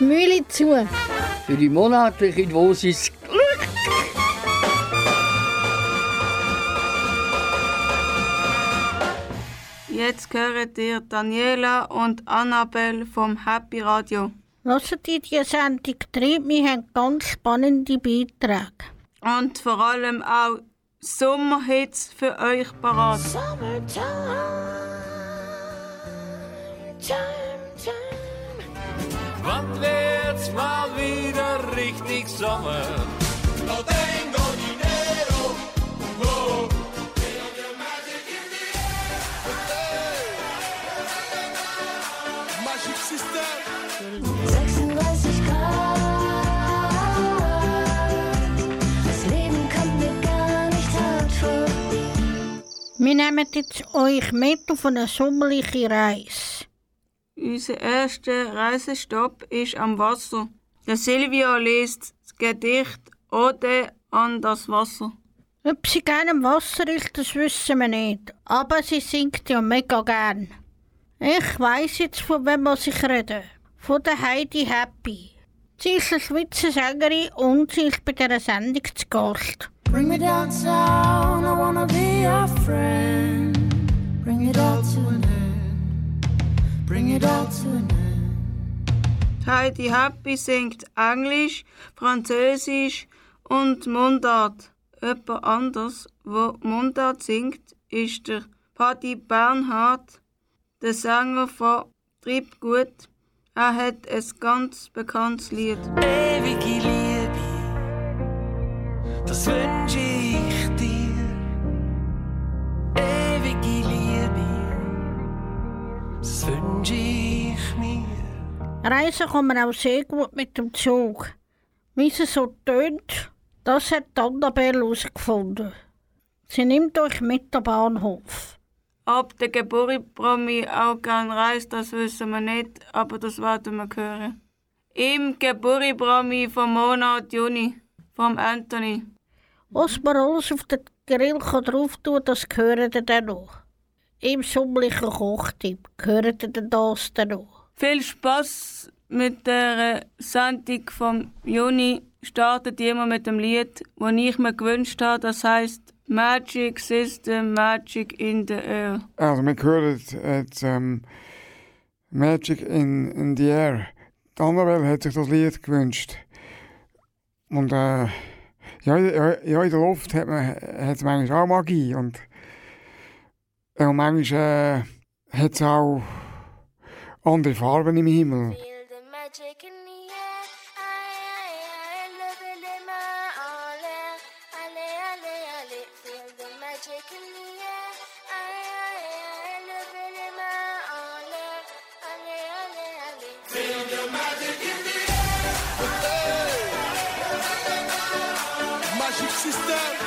Mühle zu. Für die monatliche Dosis Glück. Jetzt hört ihr Daniela und Annabelle vom Happy Radio. Hört ihr die Sendung treibt Wir haben ganz spannende Beiträge. Und vor allem auch Sommerhits für euch parat. Wann wird's mal wieder richtig Sommer? No tengo dinero. Oh. Magic System. 36 Grad. Das Leben kommt mir gar nicht hart vor. Wir nehmen jetzt euch mit auf eine sommerliche Reise. Unser erster Reisestopp ist am Wasser. Der Silvio liest das Gedicht Ode an das Wasser. Ob sie gerne im Wasser ist, das wissen wir nicht. Aber sie singt ja mega gern. Ich weiss jetzt, von wem was ich rede. Von der Heidi Happy. Sie ist eine Schweizer Sängerin und sie ist bei dieser Sendung zu Gast. Bring me downtown, I wanna be your friend. Bring it all to an end. Bring it all to an end. Heidi Happy singt Englisch, Französisch und Mundart. Jemand anders, wo Mundart singt, ist der Paddy Bernhard, der Sänger von Triebgut. Er hat ein ganz bekanntes Lied. Ewige Liebe, das wünsche ich das wünsche ich mir. Reisen kann man auch sehr gut mit dem Zug. Wie sie so tönt, das hat die Annabelle herausgefunden. Sie nimmt euch mit am Bahnhof. Ob der Geburtspromi auch gern reist, das wissen wir nicht, aber das werden wir hören. Im Geburtspromi vom Monat Juni, vom Anthony. Was man alles auf den Grill kann drauf tun das gehört ihr dann noch. Im sommerlichen Kochtipp gehört ihr das dann noch. Viel Spaß mit der Sendung vom Juni. Startet immer mit dem Lied, das ich mir gewünscht habe. Das heißt Magic System, Magic in the Air. Also, wir hören jetzt ähm, Magic in, in the Air. Die Annabelle hat sich das Lied gewünscht. Und äh, ja, ja, ja, in der Luft hat man hat manchmal auch Magie. Und, und manchmal äh, hat es auch andere Farben im Himmel. Magic in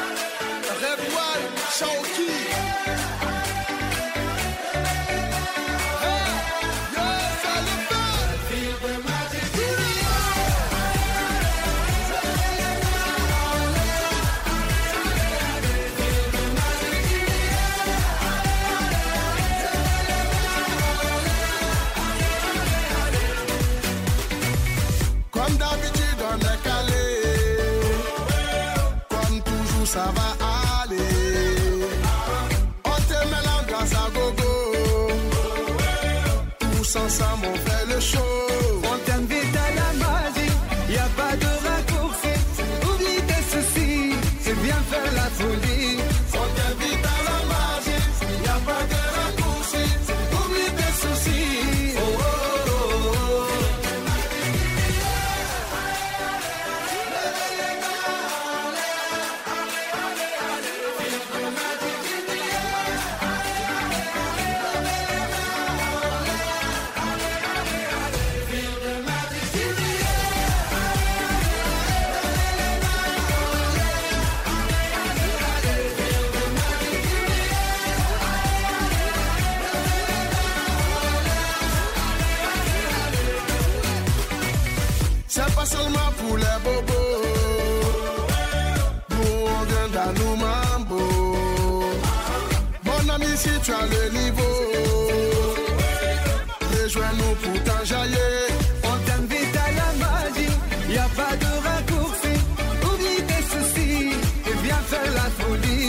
le niveau, rejoins-nous pour t'enjailler. On t'invite à la magie, y a pas de raccourci. Oublie tes soucis et viens faire la folie.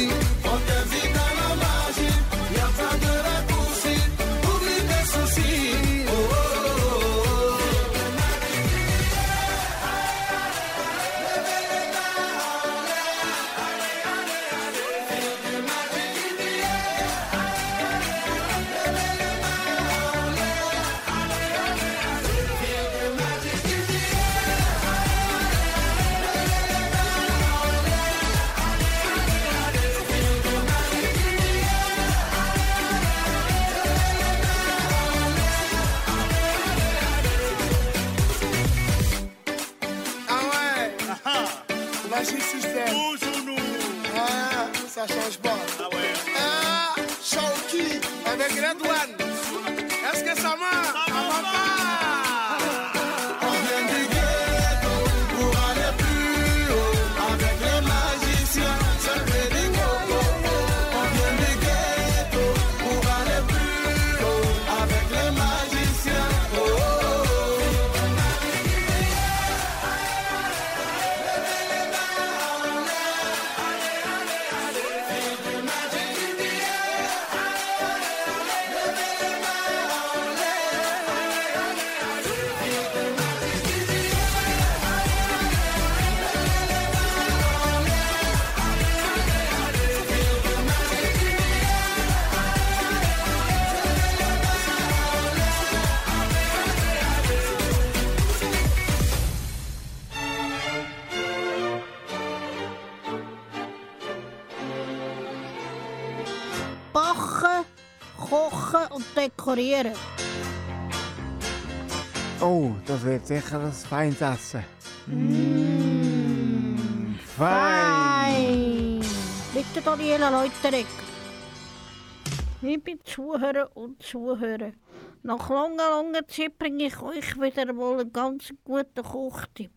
Oh, das wird sicher ein feines Essen. Mmh, fein. Fein! Bitte Daniela Leuteregger. Liebe Zuhörer und Zuhörer, nach langer, langer Zeit bringe ich euch wieder mal einen ganz guten Kochtipp.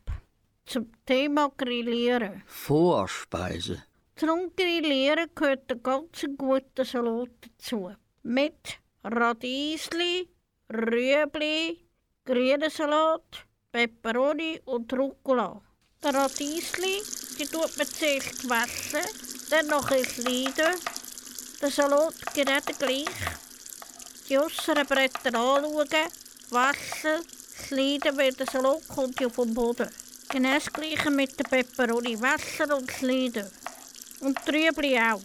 Zum Thema Grillieren. Vorspeise. Zum Grillieren gehört ein ganz guter Salat dazu. Mit Radiesli, Rüebli, grünen Salat, Peperoni und Rucola. Der Radiesli, die tut man zuerst waschen, dann noch schneiden. Der Salat gerade gleich. Die äußeren Bretter anschauen, waschen, schneiden, weil der Salat kommt ja vom Boden. Genau das gleiche mit der Peperoni, waschen und schneiden. Und Rüebli auch.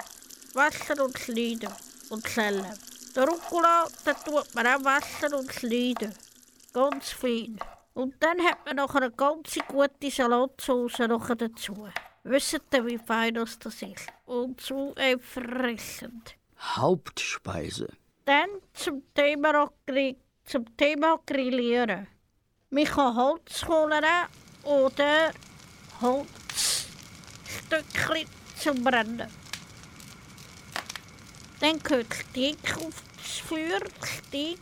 Waschen und schneiden und schälen. Der Rucola, den tut man auch waschen und schneiden. Ganz fein. Und dann hat man noch eine ganz gute Salatsauce noch dazu. Wisst ihr, wie fein das das ist? Und so erfrischend. Hauptspeise. Dann zum Thema, zum Thema Grillieren. Man kann Holz holen oder Holzstückchen zum Brennen. Dann gehört Steak aufs Feuer, Steak,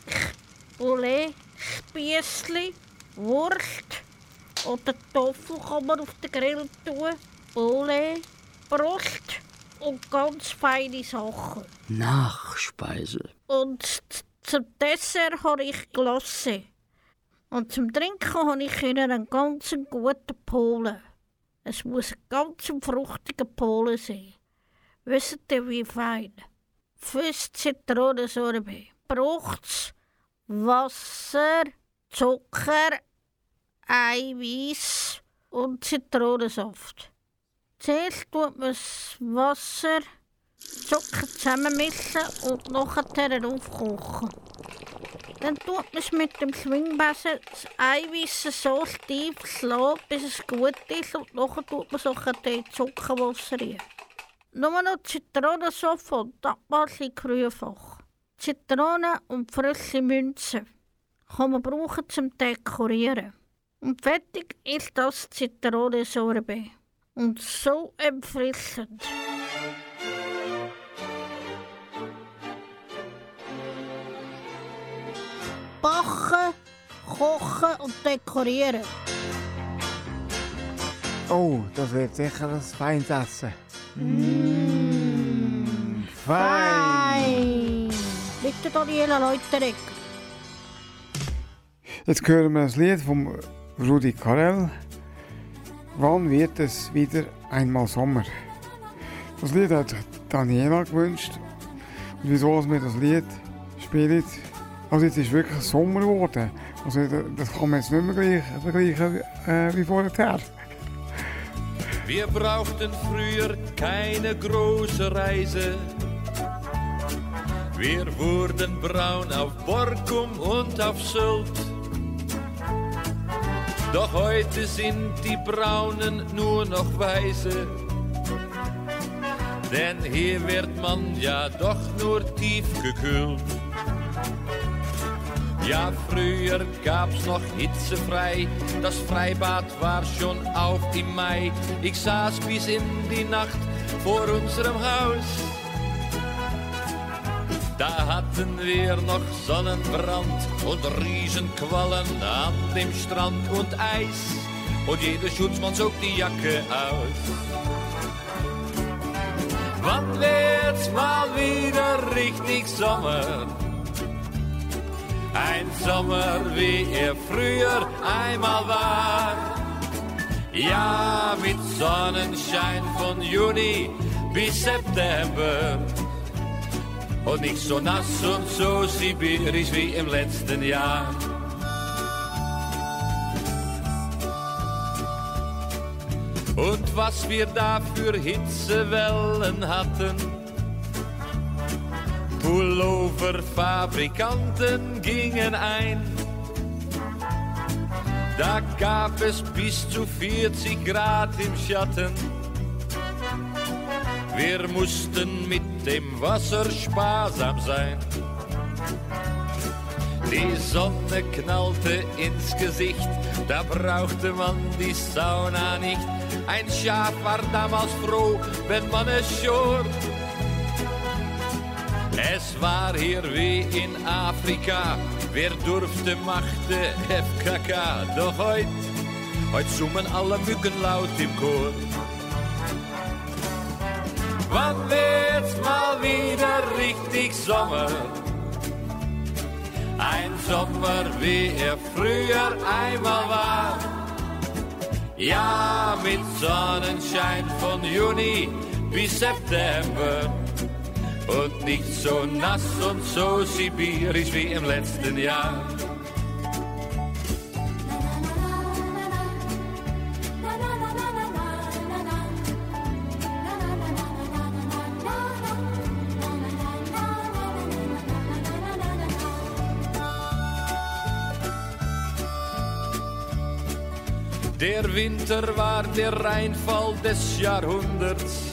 Poulet, Spiessli, Wurst oder Tofu kann man auf den Grill tun, Poulet, Brust und ganz feine Sachen. Nachspeise. Und zum Dessert habe ich Glasse. Und zum Trinken habe ich ihnen einen ganz guten Polen. Es muss ein ganz fruchtiger Polen sein. Wisst ihr, wie fein? Fürs Zitronensorbet braucht's Wasser, Zucker, Eiweiß und Zitronensaft. Zuerst tut man das Wasser, Zucker zusammenmischen und nachher aufkochen. Dann tut man es mit dem Schwingbesen das Eiweiß so tief schlagen, bis es gut ist und nachher tut man so ein Zuckerwasser rein. Nur noch Zitronensaft und Abwasser Krühfach. Zitrone und frische Münzen kann man brauchen zum Dekorieren. Und fertig ist das Zitronensorbet. Und so erfrischend. Backen, kochen und dekorieren. Oh, das wird sicher ein feines Essen. Mm, fein. Bitte Daniela Leuteregger. Jetzt hören wir das Lied von Rudi Carell. Wann wird es wieder einmal Sommer? Das Lied hat sich Daniela gewünscht. Und wieso wir das Lied spielen? Also jetzt ist wirklich Sommer geworden. Also das kann man jetzt nicht mehr gleich, vergleichen äh, wie vorher. Wir brauchten früher keine große Reise. Wir wurden braun auf Borkum und auf Sylt. Doch heute sind die Braunen nur noch weiße. Denn hier wird man ja doch nur tief gekühlt. Ja, früher gab's noch hitzefrei. Das Freibad war schon auf im Mai. Ich saß bis in die Nacht vor unserem Haus. Da hatten wir noch Sonnenbrand und Riesenquallen an dem Strand und Eis. Und jeder Schutzmann zog die Jacke aus. Wann wird's mal wieder richtig Sommer? Ein Sommer, wie er früher einmal war. Ja, mit Sonnenschein von Juni bis September. Und nicht so nass und so sibirisch wie im letzten Jahr. Und was wir da für Hitzewellen hatten, Pulloverfabrikanten gingen ein. Da gab es bis zu 40 Grad im Schatten. Wir mussten mit dem Wasser sparsam sein. Die Sonne knallte ins Gesicht, da brauchte man die Sauna nicht. Ein Schaf war damals froh, wenn man es schort. Es war hier wie in Afrika, wer durfte, machte FKK. Doch heut, heut summen alle Mücken laut im Chor. Wann wird's mal wieder richtig Sommer? Ein Sommer, wie er früher einmal war. Ja, mit Sonnenschein von Juni bis September. Und nicht so nass und so sibirisch wie im letzten Jahr. Der Winter war der Reinfall des Jahrhunderts.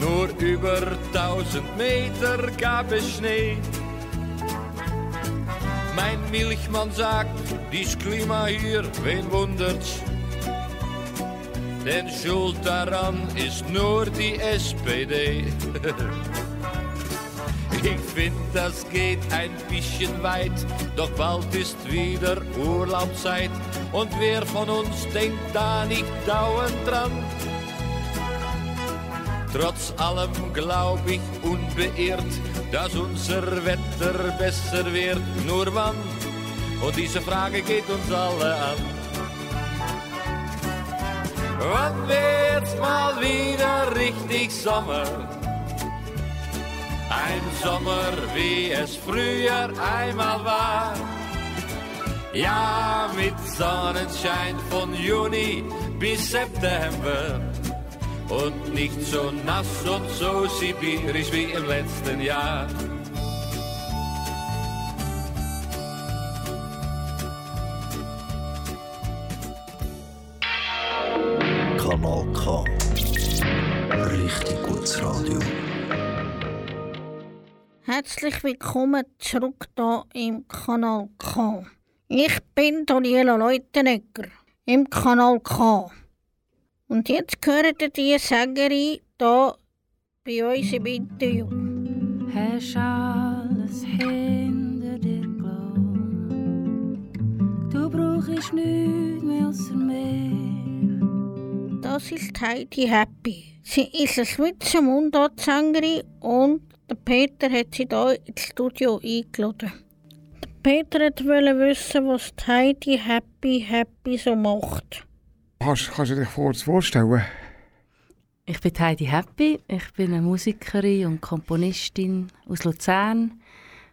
Nur über tausend Meter gab es Schnee. Mein Milchmann sagt, dies Klima hier, wen wundert's? Denn schuld daran ist nur die SPD. Ich find, das geht ein bisschen weit, doch bald ist wieder Urlaubszeit. Und wer von uns denkt da nicht dauernd dran? Trotz allem glaub ich unbeirrt, dass unser Wetter besser wird. Nur wann? Und diese Frage geht uns alle an. Wann wird's mal wieder richtig Sommer? Ein Sommer, wie es früher einmal war. Ja, mit Sonnenschein von Juni bis September. Und nicht so nass und so sibirisch wie im letzten Jahr. Kanal K. Richtig gutes Radio. Herzlich willkommen zurück hier im Kanal K. Ich bin Daniela Leutenegger im Kanal K. Und jetzt gehört ihr die Sängerin hier bei uns im Interview. Hast alles hinter dir gelassen. Du brauchst nichts mehr außer mir. Das ist Heidi Happy. Sie ist eine Schweizer Mundartsängerin und der Peter hat sie hier ins Studio eingeladen. Peter wollte wissen, was die Heidi Happy Happy so macht. Kannst, kannst du dich kurz vorstellen? Ich bin Heidi Happy. Ich bin eine Musikerin und Komponistin aus Luzern.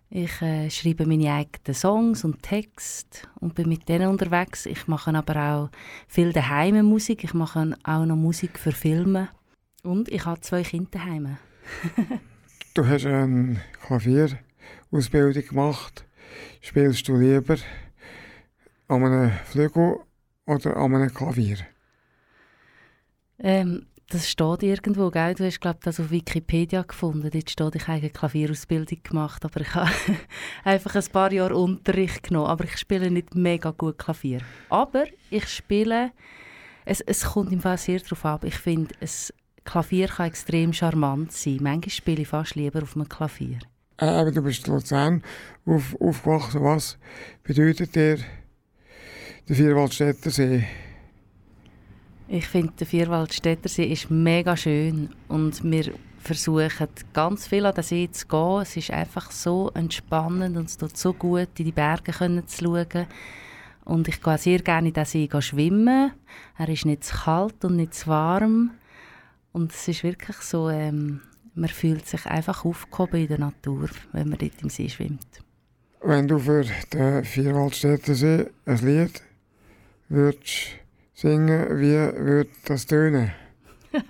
Ich äh, schreibe meine eigenen Songs und Texte und bin mit denen unterwegs. Ich mache aber auch viel daheim Musik. Ich mache auch noch Musik für Filme. Und ich habe zwei Kinder daheim. Du hast eine Klavierausbildung gemacht. Spielst du lieber an einem Flügel oder an einem Klavier? Ähm, das steht irgendwo, gell? Du hast, glaube das auf Wikipedia gefunden. Dort steht, ich habe eine Klavierausbildung gemacht, aber ich habe einfach ein paar Jahre Unterricht genommen. Aber ich spiele nicht mega gut Klavier. Aber ich spiele, es, es kommt im Fall sehr darauf ab. Ich finde, ein Klavier kann extrem charmant sein. Manchmal spiele ich fast lieber auf einem Klavier. Aber du bist in Luzern auf, aufgewachsen. Was bedeutet dir der Vierwaldstätter See? Ich finde, der Vierwaldstättersee ist mega schön und wir versuchen ganz viel an den See zu gehen. Es ist einfach so entspannend und es tut so gut, in die Berge zu schauen. Und ich gehe sehr gerne in den See schwimmen. Er ist nicht zu kalt und nicht zu warm. Und es ist wirklich so, ähm, man fühlt sich einfach aufgehoben in der Natur, wenn man dort im See schwimmt. Wenn du für den Vierwaldstätter See ein Lied würdest singen, wie würde das tönen?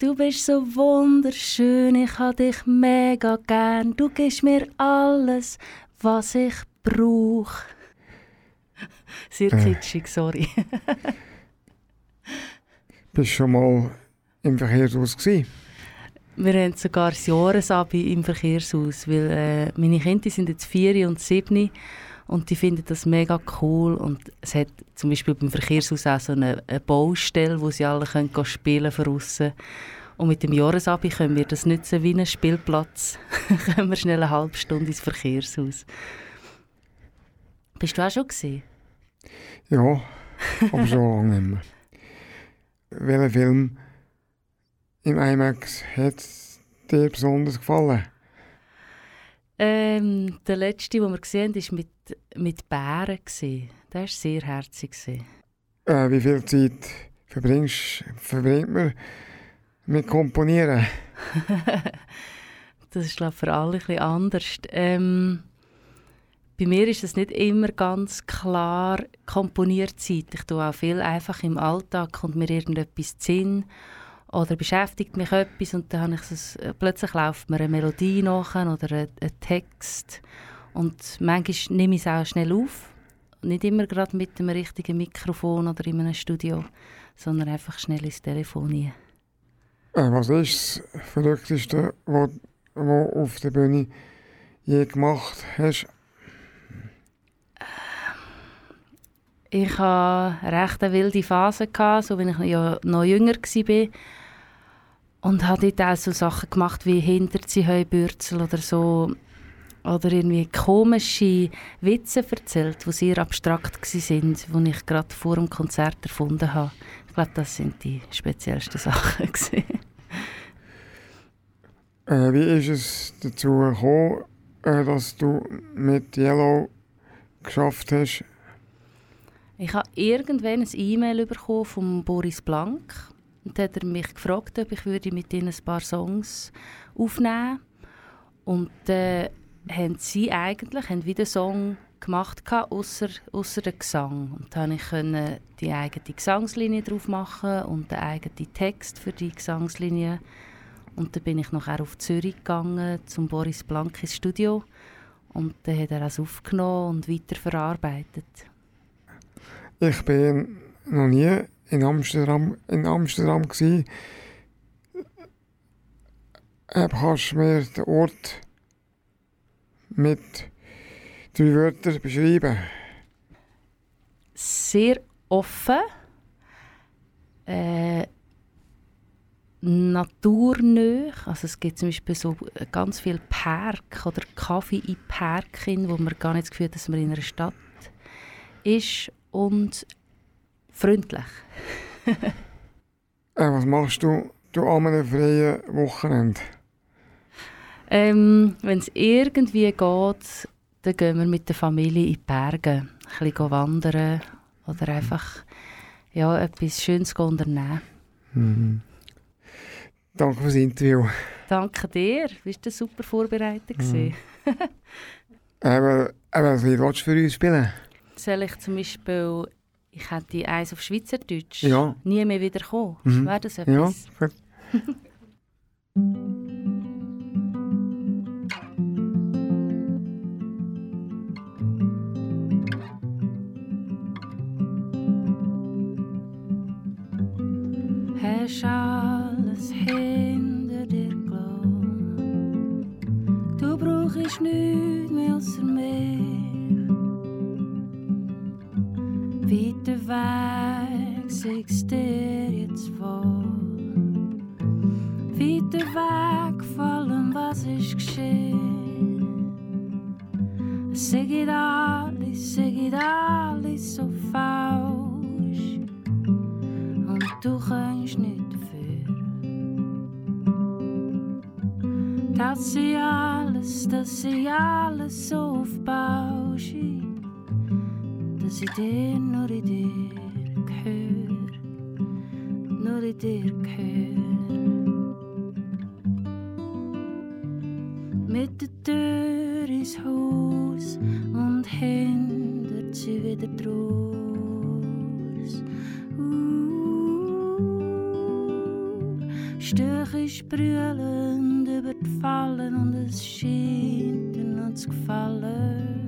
Du bist so wunderschön, ich hab dich mega gern. Du gibst mir alles, was ich brauch. Sehr Äh. kitschig, sorry. Bist schon mal im Verkehrshaus gewesen? Wir haben sogar das Jahresabi im Verkehrshaus, weil äh, meine Kinder sind jetzt vier und sieben und die finden das mega cool und es hat zum Beispiel beim Verkehrshaus auch so eine, eine Baustelle, wo sie alle können spielen aussen. Und mit dem Jahresabi können wir das nutzen wie einen Spielplatz. können wir schnell eine halbe Stunde ins Verkehrshaus. Bist du auch schon gesehen? Ja, aber schon lange nicht mehr. Welcher Film im IMAX hat dir besonders gefallen? Ähm, der letzte, den wir gesehen haben, war mit, mit Bären. Der war sehr herzig. Äh, wie viel Zeit verbringst, verbringt man mit Komponieren? das ist glaub, für alle bisschen anders. Ähm, bei mir ist es nicht immer ganz klar komponiert Zeit. Ich tue auch viel einfach im Alltag kommt mir irgendetwas Sinn oder beschäftigt mich etwas und dann ich so, ein- plötzlich läuft mir eine Melodie nach oder ein, ein Text und manchmal nehme ich es auch schnell auf. Nicht immer gerade mit dem richtigen Mikrofon oder in einem Studio, sondern einfach schnell ins Telefon rein. Äh, was ist das Verrückteste, was du auf der Bühne je gemacht hast? Ich hatte eine recht wilde Phase, gehabt, so wenn ich ja noch jünger war. Und habe dort auch so Sachen gemacht wie Hinterziehheubürzel oder so. Oder irgendwie komische Witze erzählt, die sehr abstrakt waren, die ich gerade vor dem Konzert erfunden habe. Ich glaube, das sind die speziellsten Sachen. Äh, wie ist es dazu gekommen, äh, dass du mit Yellow geschafft hast? Ich habe irgendwann ein E-Mail von Boris Blank und hat er mich gefragt, ob ich würde mit ihnen ein paar Songs aufnehmen. Und äh, haben sie eigentlich haben wieder Song gemacht außer außer den Gesang. Und dann ich konnte die eigene Gesangslinie drauf machen und den eigenen Text für die Gesangslinie. Und dann bin ich nachher auf Zürich gegangen zum Boris Blank ins Studio. Und dann hat er das aufgenommen und weiterverarbeitet. Ich bin noch nie in Amsterdam, in Amsterdam gsi. Äh, kannst du mir den Ort mit drei Wörtern beschreiben? sehr offen, äh, naturnah. Also es gibt zum Beispiel so ganz viel Park oder Kaffee in Parken, wo man gar nicht das Gefühl hat, dass man in einer Stadt ist und freundlich. Äh, was machst du, du an einem freien Wochenende? Ähm, Wenn es irgendwie geht, dann gehen wir mit der Familie in die Berge. Ein bisschen wandern oder einfach ja, etwas Schönes unternehmen. Mhm. Danke fürs Interview. Danke dir, du eine super vorbereitet. gewesen. Eben, eben, was willst du für uns spielen? Soll ich zum Beispiel, ich hätte eins auf Schweizerdeutsch, Ja. nie mehr wieder kommen. Mhm. Wäre das Ja, etwas? gut. Hast alles hinter dir gelassen. Du brauchst nichts mehr außer mich. Vor. Weiter weg von allem, was ist geschehen. Sag alles, sag alles so falsch und du kannst nicht dafür. Dass sie alles, dass sie alles so aufbaust, dass ich dir nur in dir gehör. Mit der Tür ins Haus und hindert sie wieder draus. Stöche sprühlend über die Fallen und es scheint dir zu gefallen.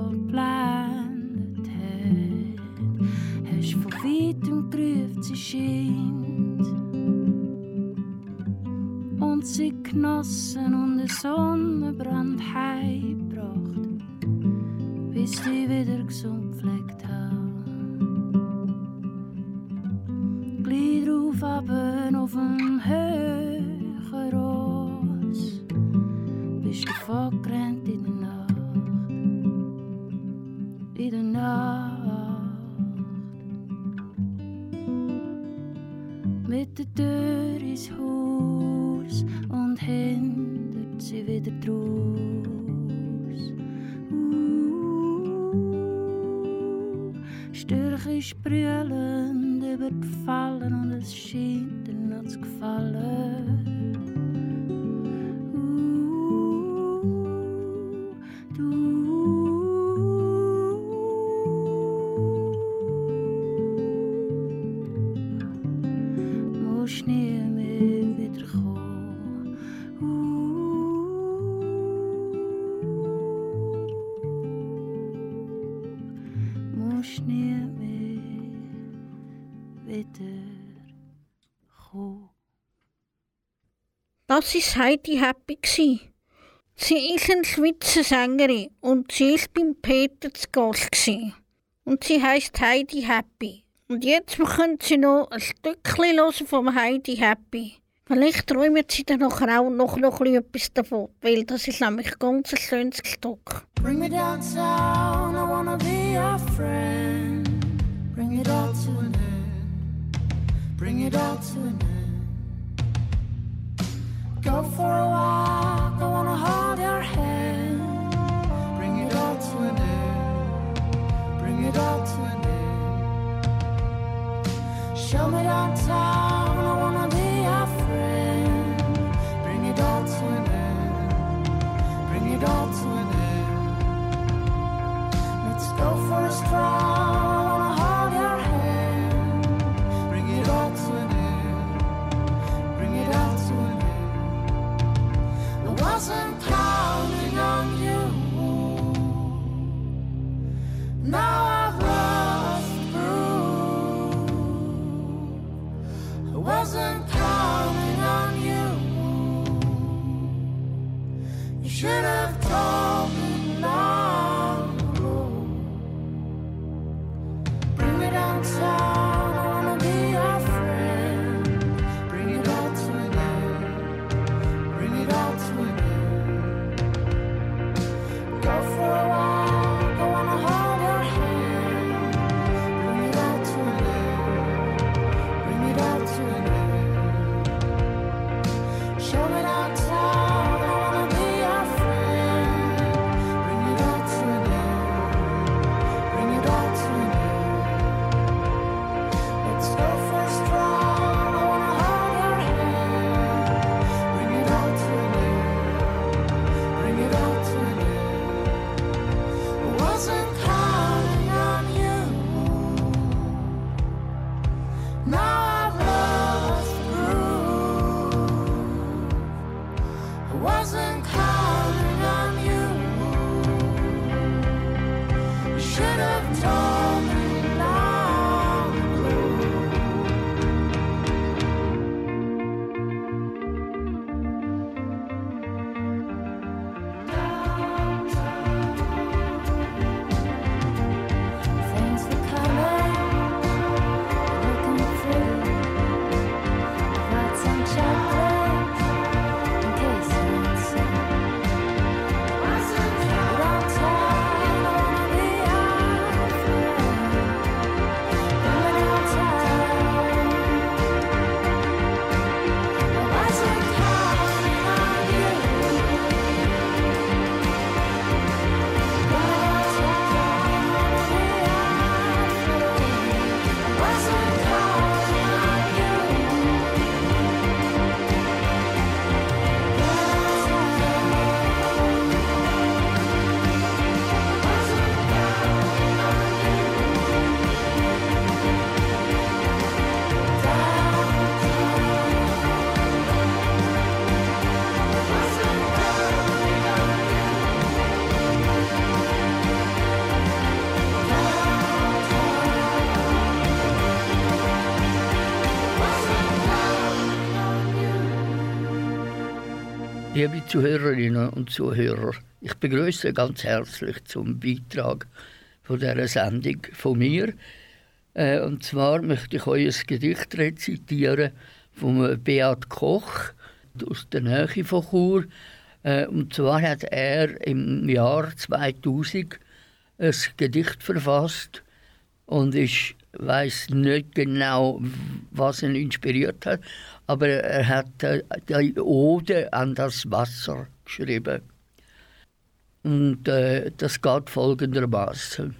Das war Heidi Happy. Sie ist eine Schweizer Sängerin und sie ist beim Peter zu Gast. Und sie heißt Heidi Happy. Und jetzt können Sie noch ein Stückchen hören vom Heidi Happy. Vielleicht träumen Sie dann auch noch, noch etwas davon, weil das ist nämlich ganz ein schönes Stück. Bring me downtown, I wanna be your friend. Bring it all to an end. Bring it all to an end. Go for a walk, I wanna hold your hand. Bring it all to an end. Bring it all to an end. Show me downtown, I wanna be your friend. Bring it all to an end. Bring it all to an end. Let's go for a stroll. wasn't counting on you. Now I've lost through. I wasn't counting on you. You should have told me long ago. Bring me down south. Zuhörerinnen und Zuhörer, ich begrüße ganz herzlich zum Beitrag von dieser Sendung von mir. Äh, und zwar möchte ich euch ein Gedicht rezitieren von Beat Koch aus der Nähe von Chur. Äh, und zwar hat er im Jahr 2000 ein Gedicht verfasst und ich weiß nicht genau, was ihn inspiriert hat, aber er hat die Ode an das Wasser geschrieben. Und äh, das geht folgendermaßen.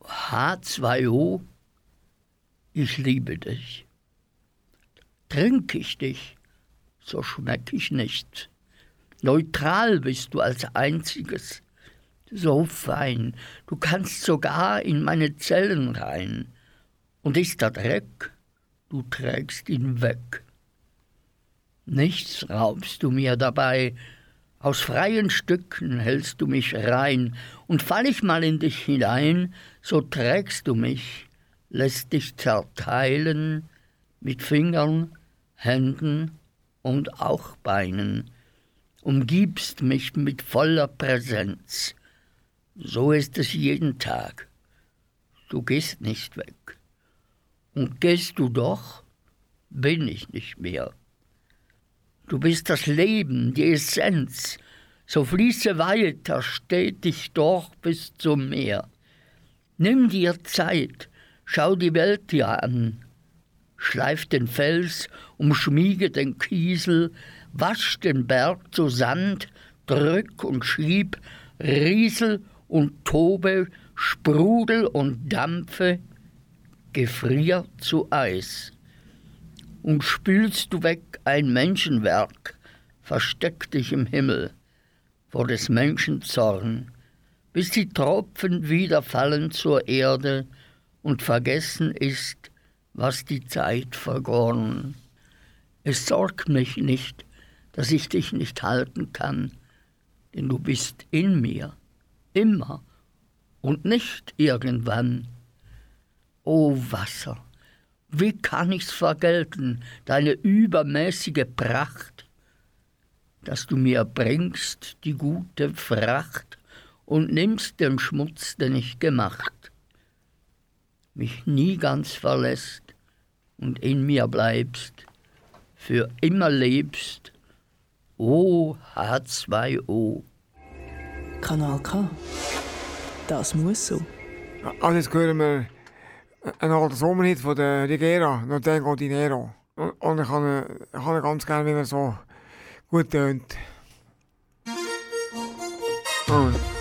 H2O, ich liebe dich. Trink ich dich, so schmeck ich nicht. Neutral bist du als einziges, so fein, du kannst sogar in meine Zellen rein. Und ist da Dreck, du trägst ihn weg. Nichts raubst du mir dabei, aus freien Stücken hältst du mich rein, und fall ich mal in dich hinein, so trägst du mich, lässt dich zerteilen mit Fingern, Händen und auch Beinen, umgibst mich mit voller Präsenz. So ist es jeden Tag. Du gehst nicht weg. Und gehst du doch, bin ich nicht mehr. Du bist das Leben, die Essenz, so fließe weiter, stetig doch bis zum Meer. Nimm dir Zeit, schau die Welt dir an, schleif den Fels, umschmiege den Kiesel, wasch den Berg zu Sand, drück und schieb, riesel und tobe, sprudel und dampfe, gefrier zu Eis. Und spülst du weg ein Menschenwerk, versteck dich im Himmel vor des Menschen Zorn, bis die Tropfen wieder fallen zur Erde und vergessen ist, was die Zeit vergoren. Es sorgt mich nicht, dass ich dich nicht halten kann, denn du bist in mir, immer und nicht irgendwann. O Wasser, wie kann ich's vergelten, deine übermäßige Pracht, dass du mir bringst die gute Fracht und nimmst den Schmutz, den ich gemacht. mich nie ganz verlässt und in mir bleibst, für immer lebst. O H2O. Kanal K. Das muss so. Also jetzt hören wir einen alten Sommerhit von der Rigera, «No tengo dinero». Und ich habe ihn, ich habe ihn ganz gerne, wie er so gut tönt. Oh.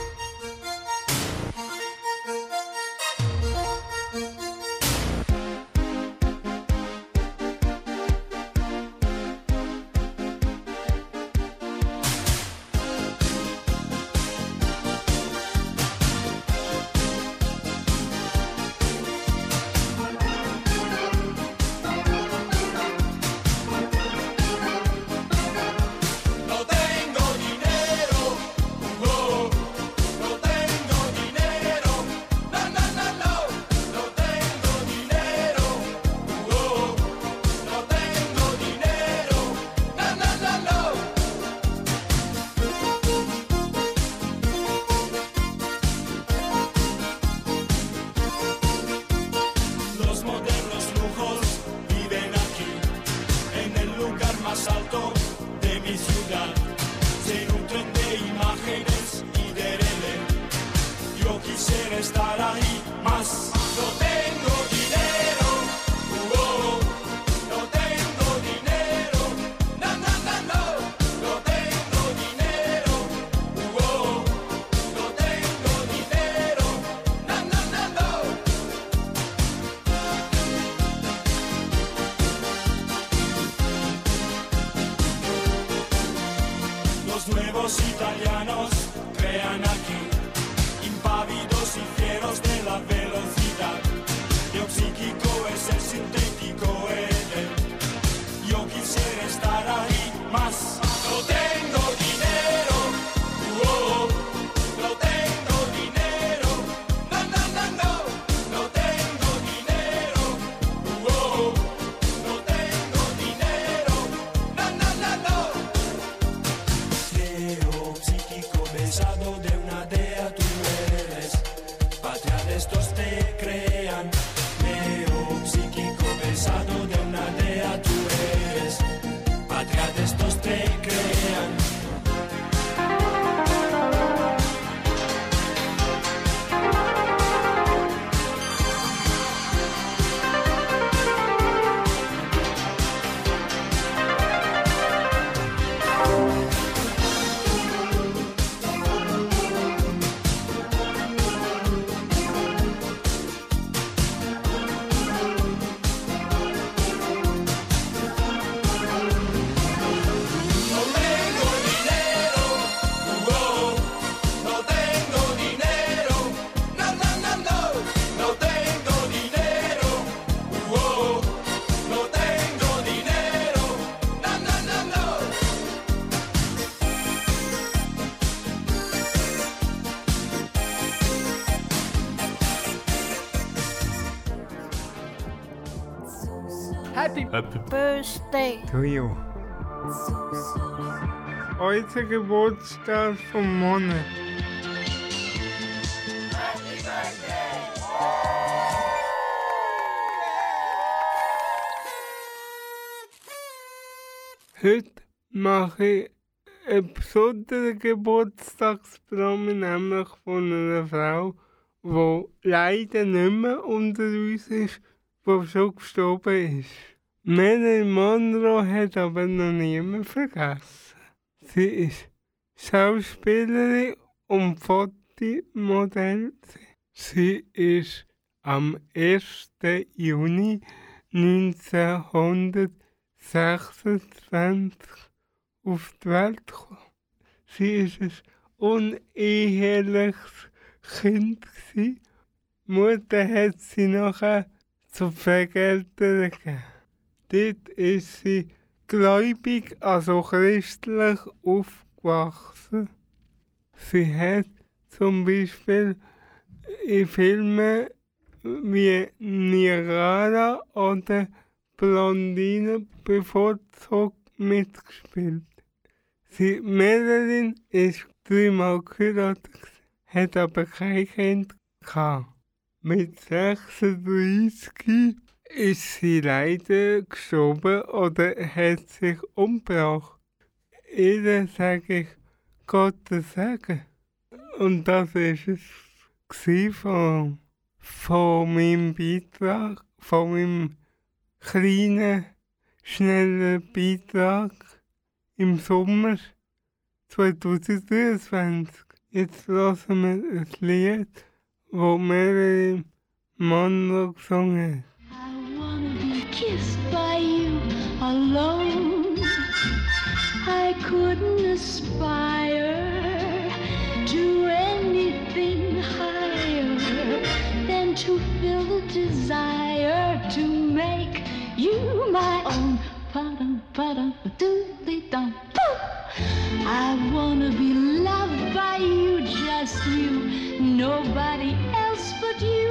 Happy, Birthday. To you. Heute Geburtstag von Monat. Heute mache ich einen besonderen Geburtstagspromi, nämlich von einer Frau, die leider nicht mehr unter uns ist, die schon gestorben ist. Marilyn Monroe hat aber noch niemand vergessen. Sie ist Schauspielerin und Fotomodell. Sie ist am 1. Juni 1926 auf die Welt gekommen. Sie ist ein uneheliches Kind. Die Mutter hat sie nachher zu Pflegeeltern gegeben. Dort ist sie gläubig, also christlich aufgewachsen. Sie hat zum Beispiel in Filmen wie Nirvana oder Blondine bevorzugt mitgespielt. Sie, Marilyn ist dreimal geheiratet, hat aber kein Kind gehabt. Mit 36 ist sie leider gestorben oder hat sich umgebracht. Ihr sage ich Gottes Segen. Und das ist es von, von meinem Beitrag, von meinem kleinen, schnellen Beitrag im Sommer 2023. Jetzt hören wir ein Lied, wo mehrere Männer gesungen haben. Kissed by you alone. I couldn't aspire to anything higher than to feel the desire to make you my own. I wanna be loved by you, just you, nobody else but you.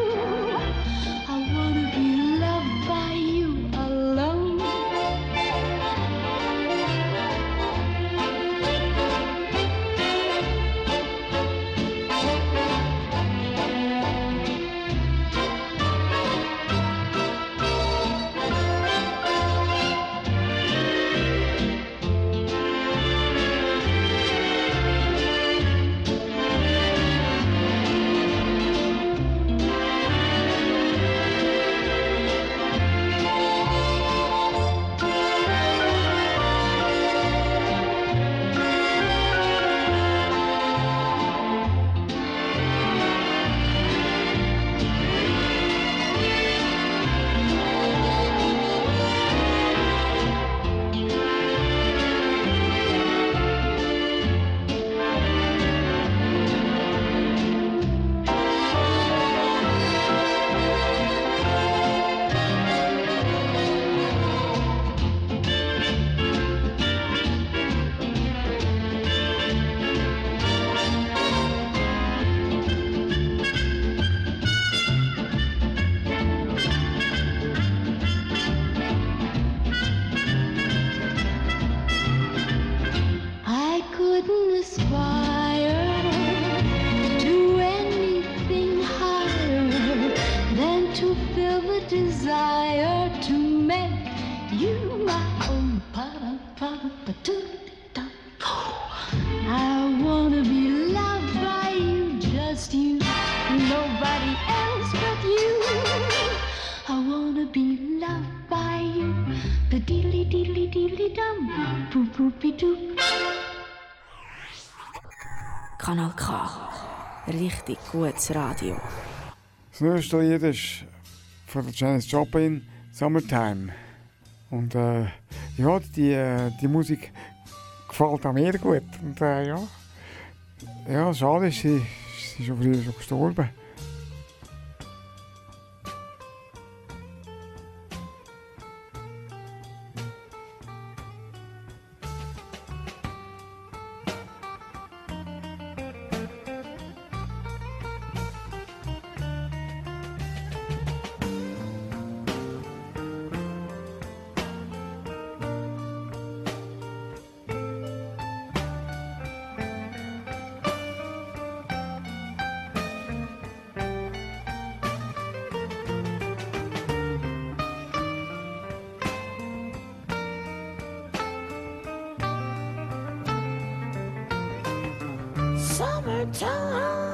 Gutes Radio. Das nächste Lied ist von Janis Joplin, Summertime. Und äh, ja, die, äh, die Musik gefällt auch mir gut. Und äh, ja, ja, schade sie, sie ist schon früher schon gestorben. Summertime,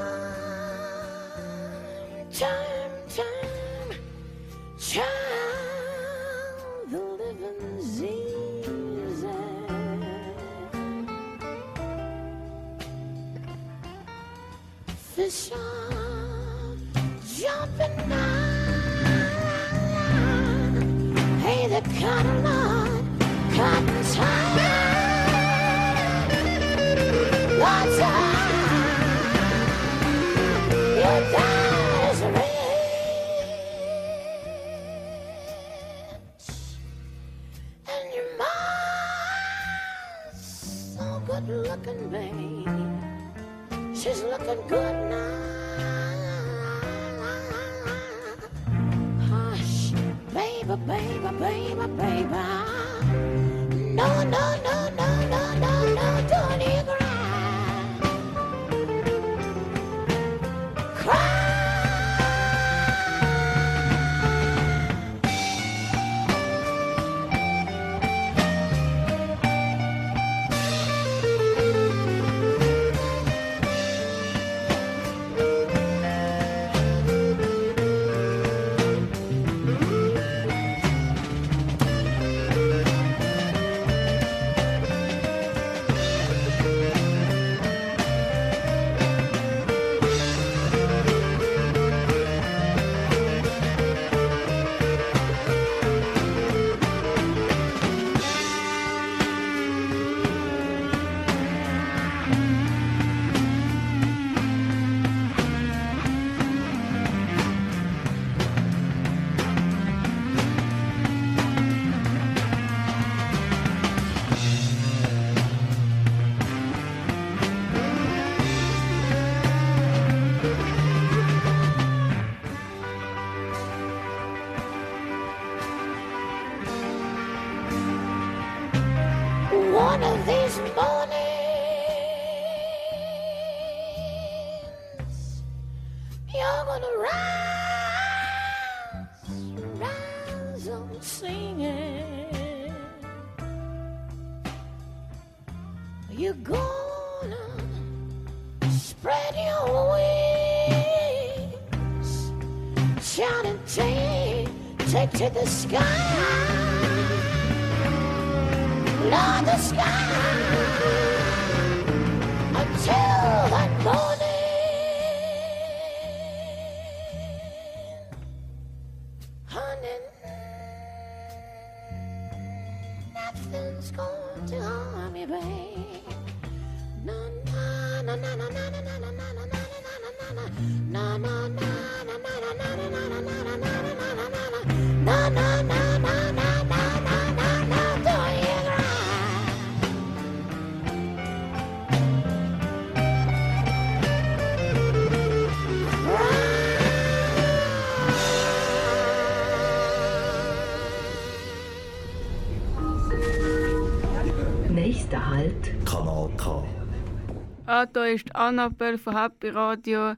Da ist Annabelle von Happy Radio.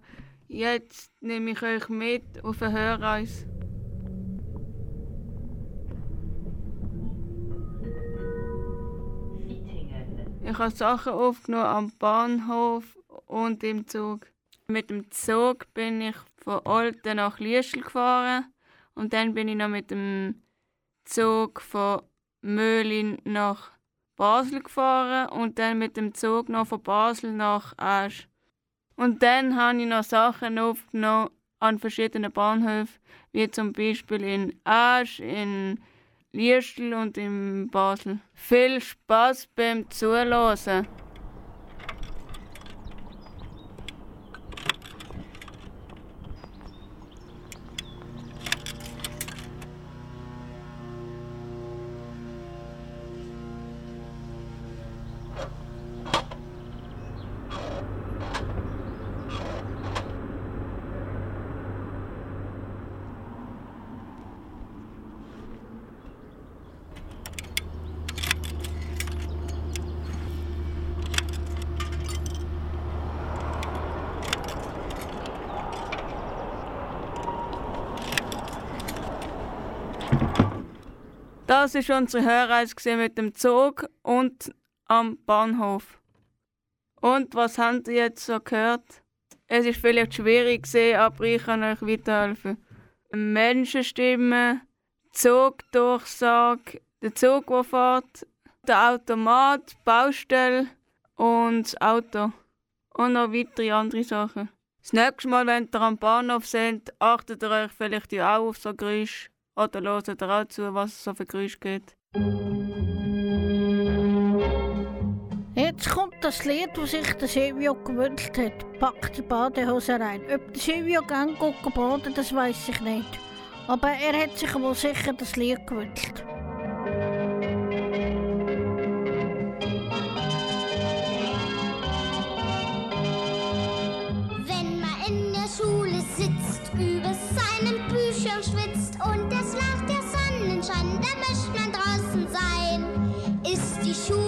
Jetzt nehme ich euch mit auf eine Hörreise. Ich habe Sachen aufgenommen am Bahnhof und im Zug. Mit dem Zug bin ich von Olten nach Liestel gefahren und dann bin ich noch mit dem Zug von Möhlin nach Basel gefahren und dann mit dem Zug noch von Basel nach Asch. Und dann habe ich noch Sachen aufgenommen an verschiedenen Bahnhöfen, wie zum Beispiel in Asch, in Liestel und in Basel. Viel Spaß beim Zuhören. Das ist unsere Hörreise mit dem Zug und am Bahnhof. Und was habt ihr jetzt so gehört? Es ist vielleicht schwierig aber ich kann euch weiterhelfen. Menschenstimme, Zugdurchsage, der Zug, der fährt, der Automat, Baustelle und das Auto. Und noch weitere andere Sachen. Das nächste Mal, wenn ihr am Bahnhof seid, achtet ihr euch vielleicht auch auf so Geräusche. Oder hört ihr auch zu, was es so für Geräusche gibt. Jetzt kommt das Lied, das sich der Silvio gewünscht hat. Pack die Badehose rein. Ob der Silvio gern gucken baden, das weiß ich nicht. Aber er hat sich wohl sicher das Lied gewünscht. Büchern schwitzt und es nach der Sonnenschein, da möchte man draußen sein. Ist die Schule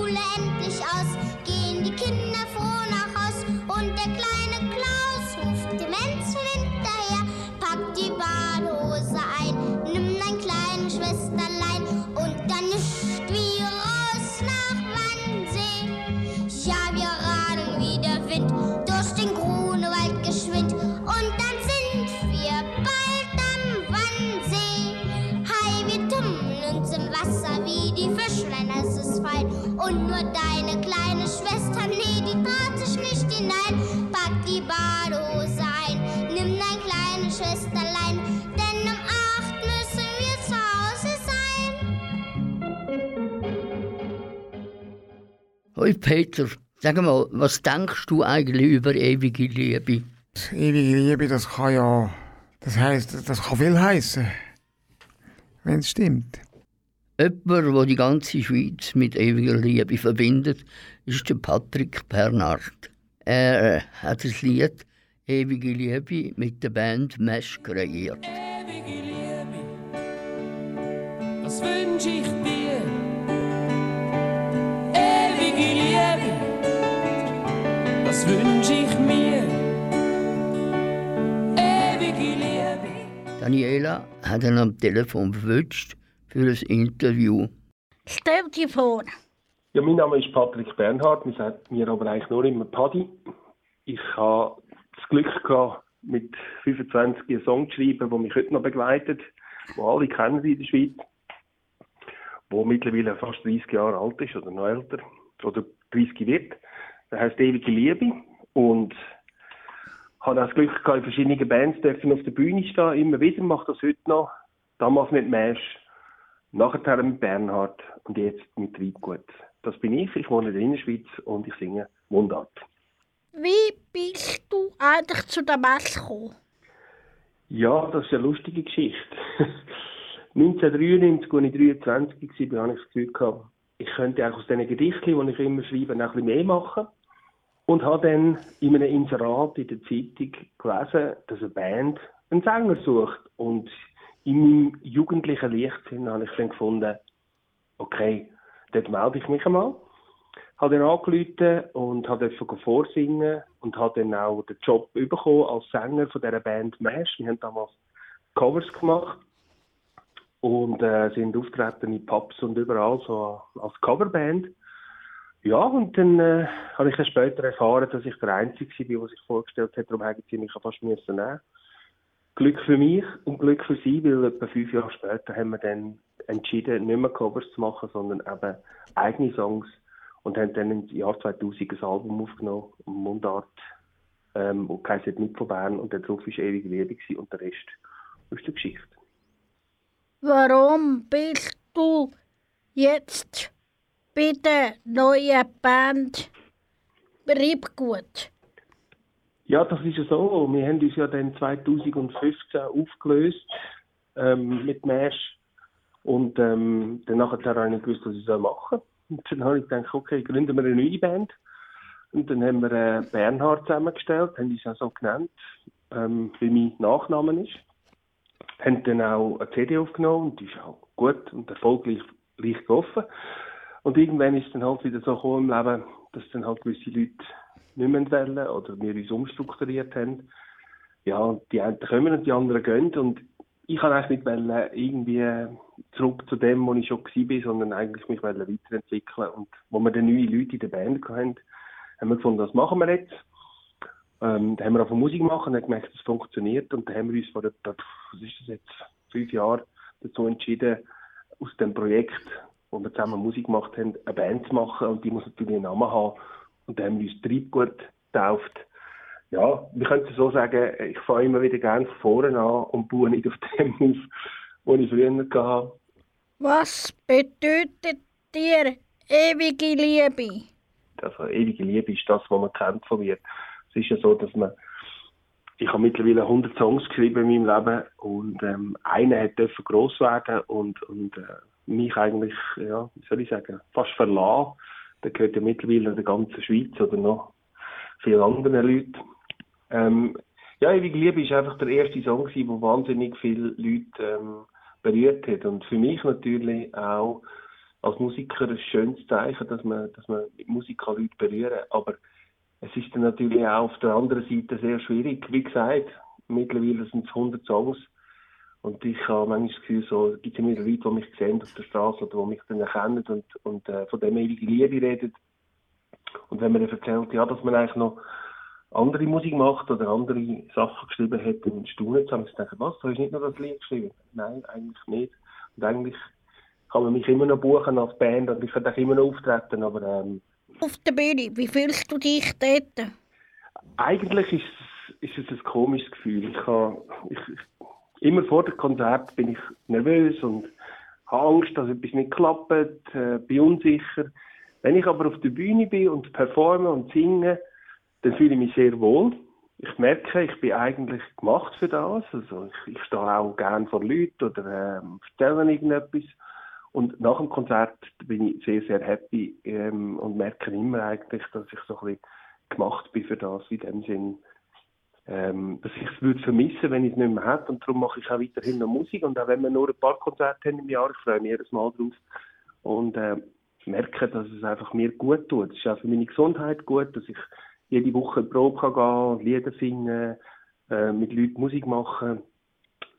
Hoi Peter, sag mal, was denkst du eigentlich über ewige Liebe? Ewige Liebe, das kann ja. Das heißt, das kann viel heißen. Wenn es stimmt. Jemand, der die ganze Schweiz mit ewiger Liebe verbindet, ist der Patrick Bernhard. Er äh, hat das Lied Ewige Liebe mit der Band Mesh kreiert. Ewige Liebe, das wünsch ich dir. Ewige das wünsch ich mir. Ewige Liebe. Daniela hat ihn am Telefon verwünscht für ein Interview. Stell dir vor, Ja, mein Name ist Patrick Bernhard, man sagt mir aber eigentlich nur immer Paddy. Ich habe das Glück gehabt, mit 25 einen Song zu schreiben, der mich heute noch begleitet, wo alle kennen in der Schweiz, wo mittlerweile fast 30 Jahre alt ist oder noch älter, oder 30 wird. Der heißt Ewige Liebe und habe auch das Glück gehabt, in verschiedenen Bands dürfen auf der Bühne stehen, immer wieder, mache das heute noch. Damals mit Mesh, nachher mit Bernhard und jetzt mit Treibgut. Das bin ich, ich wohne in der Innerschweiz und ich singe Mundart. wie bist du eigentlich zu der Messe gekommen? Ja, das ist eine lustige Geschichte. 1993, als ich 23 war, habe ich das Gefühl gehabt, ich könnte auch aus diesen Gedichten, die ich immer schreibe, noch ein bisschen mehr machen. Und habe dann in einem Inserat in der Zeitung gelesen, dass eine Band einen Sänger sucht. Und in meinem jugendlichen Leichtsinn habe ich dann gefunden, okay, dort melde ich mich einmal. Habe dann angerufen und habe vorsingen und habe dann auch den Job bekommen als Sänger von dieser Band Mesh. Wir haben damals Covers gemacht und äh, sind auftreten in Pubs und überall so als Coverband. Ja, und dann äh, habe ich dann später erfahren, dass ich der Einzige war, der sich vorgestellt hat, darum haben sie mich fast müssen nehmen. Glück für mich und Glück für sie, weil etwa fünf Jahre später haben wir dann entschieden, nicht mehr Covers zu machen, sondern eben eigene Songs und haben dann im Jahr 2000 ein Album aufgenommen, Mundart, ähm, und heisst nicht von Bern und darauf war ewig Liebe und der Rest ist die Geschichte. Warum bist du jetzt bei der neuen Band Treibgut? Ja, das ist ja so. Wir haben uns ja dann 2015 aufgelöst ähm, mit Mesh. Und ähm, dann nachher habe ich nicht gewusst, was ich machen soll. Und dann habe ich gedacht, okay, gründen wir eine neue Band. Und dann haben wir äh, Bernhard zusammengestellt, haben uns auch so genannt, ähm, wie mein Nachname ist. Haben dann auch eine CD aufgenommen und die ist auch gut und erfolgreich leicht gelaufen. Und irgendwann ist dann halt wieder so gekommen im Leben, dass dann halt gewisse Leute nicht mehr wollen oder wir uns umstrukturiert haben. Ja, die einen kommen und die anderen gehen. Und ich kann eigentlich nicht wollen, irgendwie zurück zu dem, wo ich schon war, sondern eigentlich mich weiterentwickeln. Und wo wir dann neue Leute in der Band hatten, haben wir gefunden, das machen wir jetzt. Ähm, dann haben wir auch Musik gemacht und haben gemerkt, es funktioniert. Und dann haben wir uns vor etwa, was ist das jetzt, fünf Jahren dazu entschieden, aus dem Projekt, wo wir zusammen Musik gemacht haben, eine Band zu machen. Und die muss natürlich einen Namen haben. Und dann haben wir uns Treibgut getauft. Ja, wir können es so sagen, ich fange immer wieder gerne von vorne an und baue nicht auf dem auf, was ich früher hatte. Was bedeutet dir ewige Liebe? Also ewige Liebe ist das, was man kennt von mir. Es ist ja so, dass man ich habe mittlerweile 100 Songs geschrieben in meinem Leben und ähm, einer hat dürfen gross werden und, und äh, mich eigentlich, ja, wie soll ich sagen, fast verlassen. Der gehört ja mittlerweile der ganzen Schweiz oder noch vielen anderen Leuten. Ähm, ja, Ewige Liebe ist einfach der erste Song, gewesen, der wahnsinnig viele Leute ähm, berührt hat. Und für mich natürlich auch als Musiker ein schönes Zeichen, dass man, dass man mit Musik Leute berühren kann. Aber es ist dann natürlich auch auf der anderen Seite sehr schwierig. Wie gesagt, mittlerweile sind es 100 Songs. Und ich habe manchmal das Gefühl, so, es gibt immer Leute, die mich sehen auf der Straße oder die mich dann erkennen und, und äh, von dem ewigen Liebe reden. Und wenn man dann erzählt, ja, dass man eigentlich noch andere Musik macht oder andere Sachen geschrieben hat, dann staunen sie, ich denke, was, du hast nicht nur das Lied geschrieben? Nein, eigentlich nicht. Und eigentlich kann man mich immer noch buchen als Band und ich kann auch immer noch auftreten, aber ähm, Auf der Bühne, wie fühlst du dich dort? eigentlich ist es, ist es ein komisches Gefühl. Ich habe, ich, immer vor dem Konzert bin ich nervös und habe Angst, dass etwas nicht klappt, äh, bin unsicher. Wenn ich aber auf der Bühne bin und performe und singe, dann fühle ich mich sehr wohl. Ich merke, ich bin eigentlich gemacht für das. Also ich, ich stehe auch gerne vor Leuten oder ähm, erzähle irgendetwas. Und nach dem Konzert bin ich sehr, sehr happy ähm, und merke immer eigentlich, dass ich so ein bisschen gemacht bin für das, in dem Sinn, ähm, dass ich es würde vermissen, wenn ich es nicht mehr hätte. Und darum mache ich auch weiterhin noch Musik. Und auch wenn wir nur ein paar Konzerte haben im Jahr, ich freue mich jedes Mal drauf. Und äh, merke, dass es einfach mir gut tut. Es ist auch für meine Gesundheit gut, dass ich jede Woche in die Probe kann gehen, Lieder singen, äh, mit Leuten Musik machen,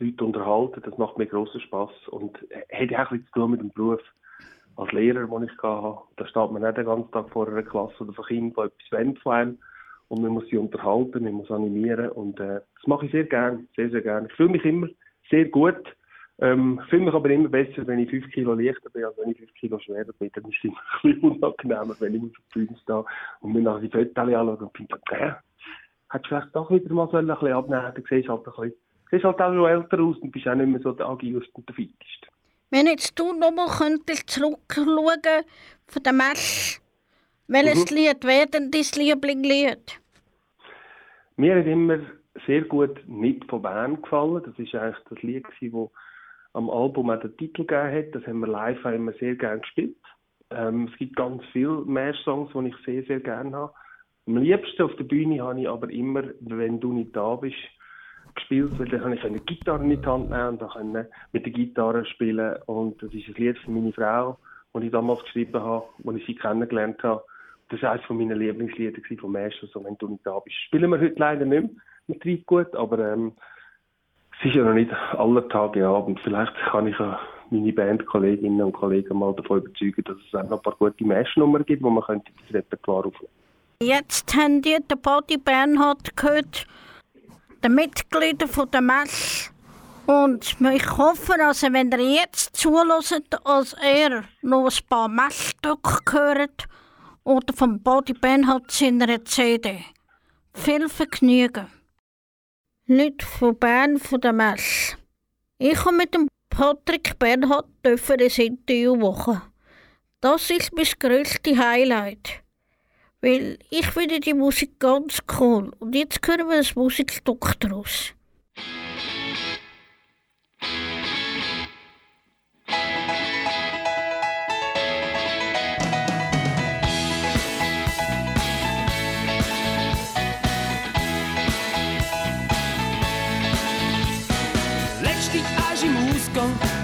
Leute unterhalten, das macht mir grossen Spass und äh, hat auch bisschen zu tun mit dem Beruf als Lehrer, den ich hatte. Da steht man nicht den ganzen Tag vor einer Klasse oder vor Kindern, die etwas wollen von einem und man muss sie unterhalten, man muss animieren und äh, das mache ich sehr gern, sehr, sehr gern. Ich fühle mich immer sehr gut, ähm, fühle mich aber immer besser, wenn ich 5 Kilo leichter bin, als wenn ich 5 Kilo schwerer bin. Dann ist es immer ein bisschen unangenehmer, wenn ich auf der Bühne stehe und mir nachher die Fotos anschaue und finde, okay, hättest du vielleicht doch wieder mal so ein bisschen abnehmen dann siehst du halt ein bisschen, siehst halt auch schon älter aus und bist auch nicht mehr so der agilste und der fitteste. Wenn jetzt du nochmal könntest zurückschauen von der Messe, welches Mhm. Lied wäre denn dein Lieblingslied? Mir hat immer sehr gut «Nicht von Bern» gefallen. Das ist eigentlich das Lied, das am Album auch den Titel gegeben hat. Das haben wir live auch immer sehr gerne gespielt. Ähm, es gibt ganz viele Mehr-Songs, die ich sehr, sehr gerne habe. Am liebsten auf der Bühne habe ich aber immer «Wenn du nicht da bist» gespielt, weil dann konnte ich die Gitarre in die Hand nehmen und dann mit der Gitarre spielen. Und das ist ein Lied für meine Frau, das ich damals geschrieben habe, als ich sie kennengelernt habe. Das war eines meiner Lieblingslieder vom Mesh, also «Wenn du nicht da bist». Spielen wir heute leider nicht mehr mit Trieb gut, aber ähm, es ist ja noch nicht aller Tage Abend. Vielleicht kann ich ja meine Bandkolleginnen und Kollegen mal davon überzeugen, dass es auch noch ein paar gute Mesh-Nummern gibt, die man könnte ins Repertoire aufnehmen Jetzt haben die den Body Bernhard gehört, die Mitglieder von der Messe. Und ich hoffe, also, wenn ihr jetzt zuhört, als er noch ein paar Messstücke hört oder vom Body Bernhard seiner CD. Viel Vergnügen. Leute von Bern von der Messe. Ich habe mit dem Patrick Bernhard ein Interview machen. Das ist mein grösstes Highlight. Weil ich finde die Musik ganz cool. Und jetzt hören wir ein Musikstück daraus.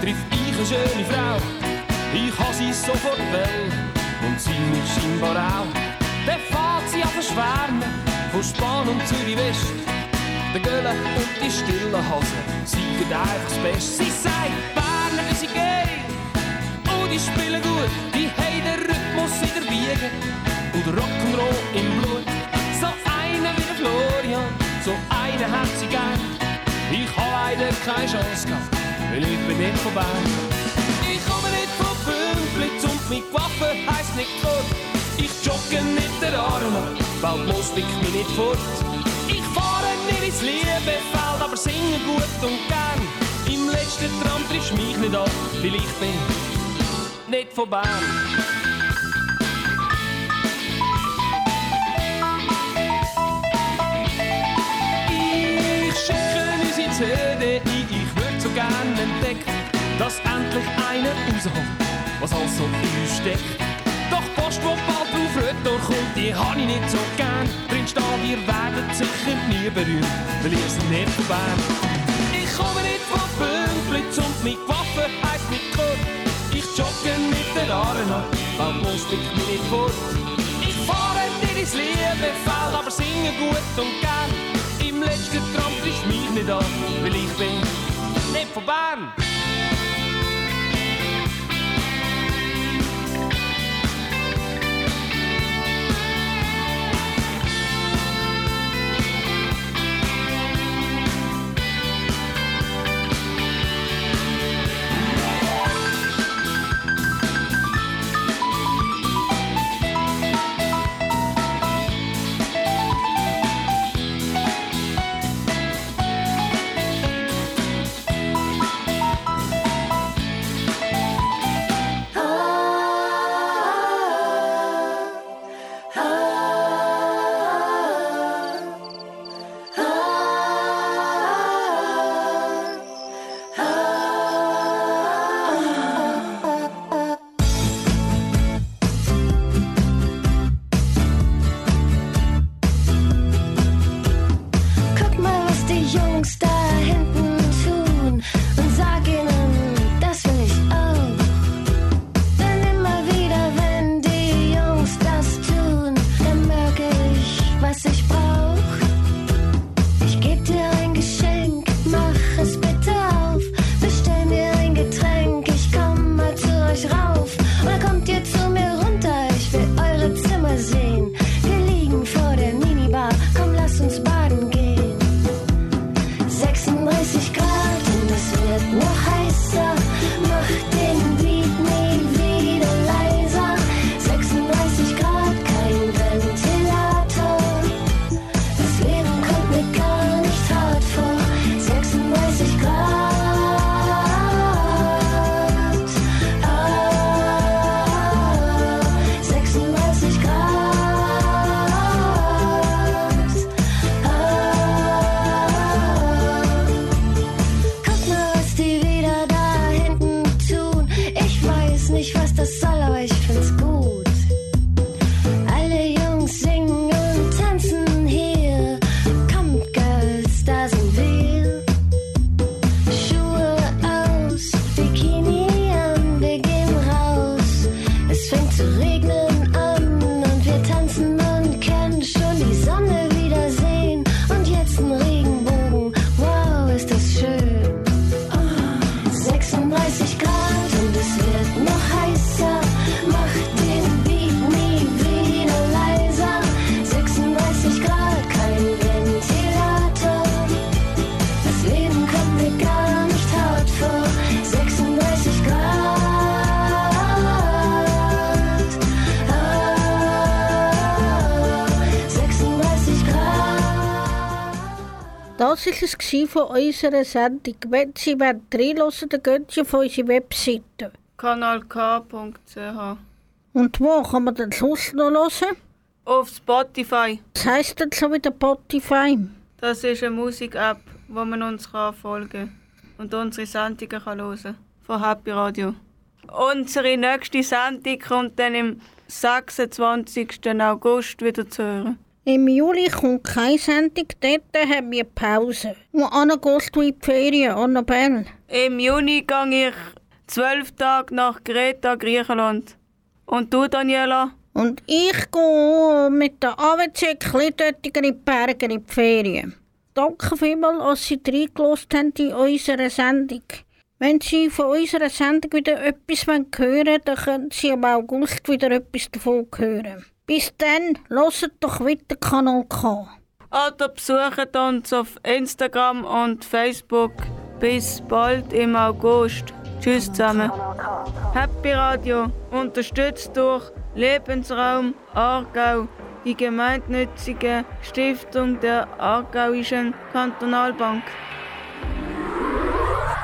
Trifft ich eine schöne Frau. Ich habe sie sofort will und sie mich scheinbar auch. Dann fährt sie an verschwärmen von Span und Zürich West. Der Gölle und die stille Hase, sie geht einfach das Beste. Sie sagt, Berner, sie gehen. Und die spielen gut, die haben den Rhythmus in der Wiege. Und Rock'n'Roll im Blut. So einer wie der Florian, so einer hat sie gern. Ich habe leider keine Chance gehabt, weil ich bin nicht von Bern. Ich komme nicht von Bümplitz und mit Waffe heisst nicht gut. Ich jogge nicht der Arme, bald muss ich mich nicht fort. Ich fahre nicht ins Liebefeld, aber singe gut und gern. Im letzten Tram du mich nicht an, weil ich bin nicht von Bern. Ich schicke unsere CD ich würde so gern entdecken, dass endlich einer rauskommt, was alles so in uns steckt. Doch Post, die bald auf Retour kommt, die habe ich nicht so gern. Drin steht, ihr werdet sicher nie berühmt, weil ihr seid nicht Bern. Ich komme nicht von Bümplitz und mit Waffe heisst nicht gut. Ich jogge mit der Arena, bald muss ich mich nicht fort. Ich fahre dir ins Liebefeld, aber singe gut und gern. Im letzten Tram triffst du mich nicht an, weil ich bin nicht von Bern. Gewesen von unserer Sendung. Wenn Sie reinhören dann gehen Sie auf unsere Webseite. kanalk.ch Und wo kann man den Schluss noch hören? Auf Spotify. Was heisst denn so wieder Spotify? Das ist eine Musik-App, wo man uns kann folgen kann und unsere Sendungen kann hören von Happy Radio. Unsere nächste Sendung kommt dann im 26. August wieder zu hören. Im Juli kommt keine Sendung, dort haben wir Pause. Und Anna gehst du in die Ferien, Annabelle? Im Juni gehe ich zwölf Tage nach Kreta, Griechenland. Und du, Daniela? Und ich gehe mit der AWC Kleintöttigen in die Berge in die Ferien. Danke vielmals, dass Sie reingelassen haben in unserer Sendung. Wenn Sie von unserer Sendung wieder etwas hören wollen, dann können Sie im August wieder etwas davon hören. Bis dann, hört doch weiter Kanal K. Oder besucht uns auf Instagram und Facebook. Bis bald im August. Tschüss zusammen. Happy Radio, unterstützt durch Lebensraum Aargau, die gemeinnützige Stiftung der Aargauischen Kantonalbank.